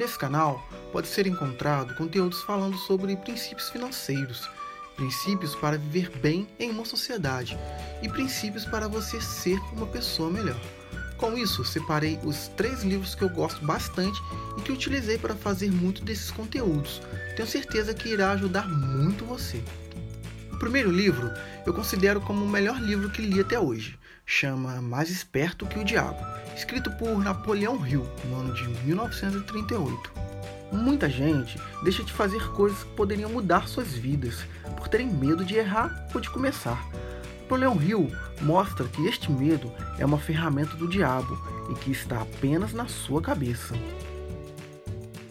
Nesse canal pode ser encontrado conteúdos falando sobre princípios financeiros, princípios para viver bem em uma sociedade e princípios para você ser uma pessoa melhor. Com isso, separei os três livros que eu gosto bastante e que utilizei para fazer muito desses conteúdos. Tenho certeza que irá ajudar muito você. Primeiro livro eu considero como o melhor livro que li até hoje. Chama Mais Esperto que o Diabo, escrito por Napoleão Hill no ano de 1938. Muita gente deixa de fazer coisas que poderiam mudar suas vidas por terem medo de errar ou de começar. Napoleão Hill mostra que este medo é uma ferramenta do diabo e que está apenas na sua cabeça.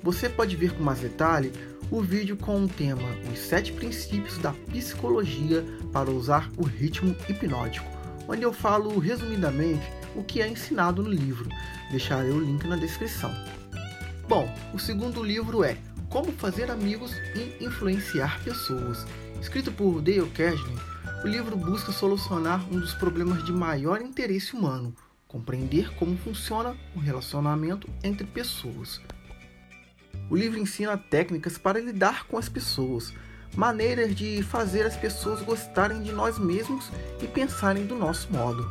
Você pode ver com mais detalhe o vídeo com o tema Os Sete Princípios da Psicologia para usar o ritmo hipnótico, onde eu falo resumidamente o que é ensinado no livro. Deixarei o link na descrição. Bom, o segundo livro é Como Fazer Amigos e Influenciar Pessoas, escrito por Dale Carnegie o livro busca solucionar um dos problemas de maior interesse humano, compreender como funciona o relacionamento entre pessoas. O livro ensina técnicas para lidar com as pessoas, maneiras de fazer as pessoas gostarem de nós mesmos e pensarem do nosso modo.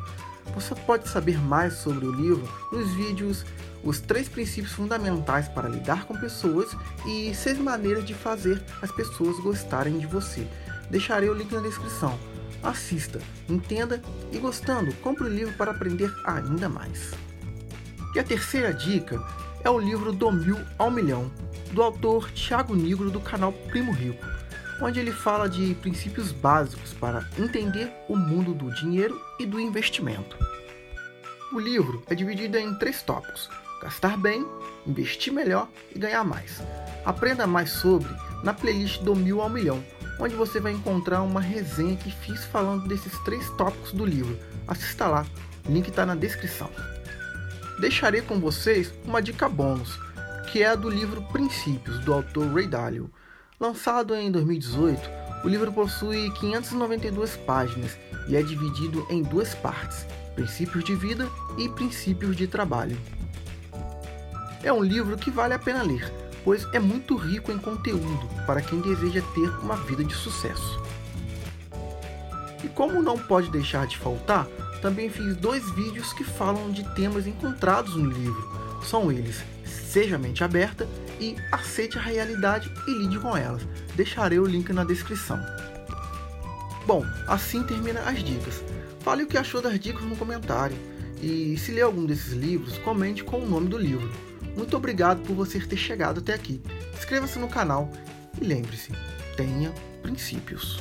Você pode saber mais sobre o livro nos vídeos Os três princípios fundamentais para lidar com pessoas e seis maneiras de fazer as pessoas gostarem de você. Deixarei o link na descrição assista, entenda e gostando, compre o livro para aprender ainda mais. E a terceira dica é o livro Do Mil ao Milhão, do autor Tiago Nigro do canal Primo Rico, onde ele fala de princípios básicos para entender o mundo do dinheiro e do investimento. O livro é dividido em três tópicos: gastar bem, investir melhor e ganhar mais. Aprenda mais sobre na playlist do Mil ao Milhão onde você vai encontrar uma resenha que fiz falando desses três tópicos do livro. Assista lá, link está na descrição. Deixarei com vocês uma dica bônus, que é a do livro Princípios, do autor Ray Dalio. Lançado em 2018, o livro possui 592 páginas e é dividido em duas partes: Princípios de Vida e Princípios de Trabalho. É um livro que vale a pena ler pois é muito rico em conteúdo para quem deseja ter uma vida de sucesso. E como não pode deixar de faltar, também fiz dois vídeos que falam de temas encontrados no livro. São eles Seja Mente Aberta e Aceite a Realidade e Lide com Elas. Deixarei o link na descrição. Bom, assim termina as dicas. Fale o que achou das dicas no comentário. E se ler algum desses livros, comente com o nome do livro. Muito obrigado por você ter chegado até aqui. Inscreva-se no canal e lembre-se, tenha princípios.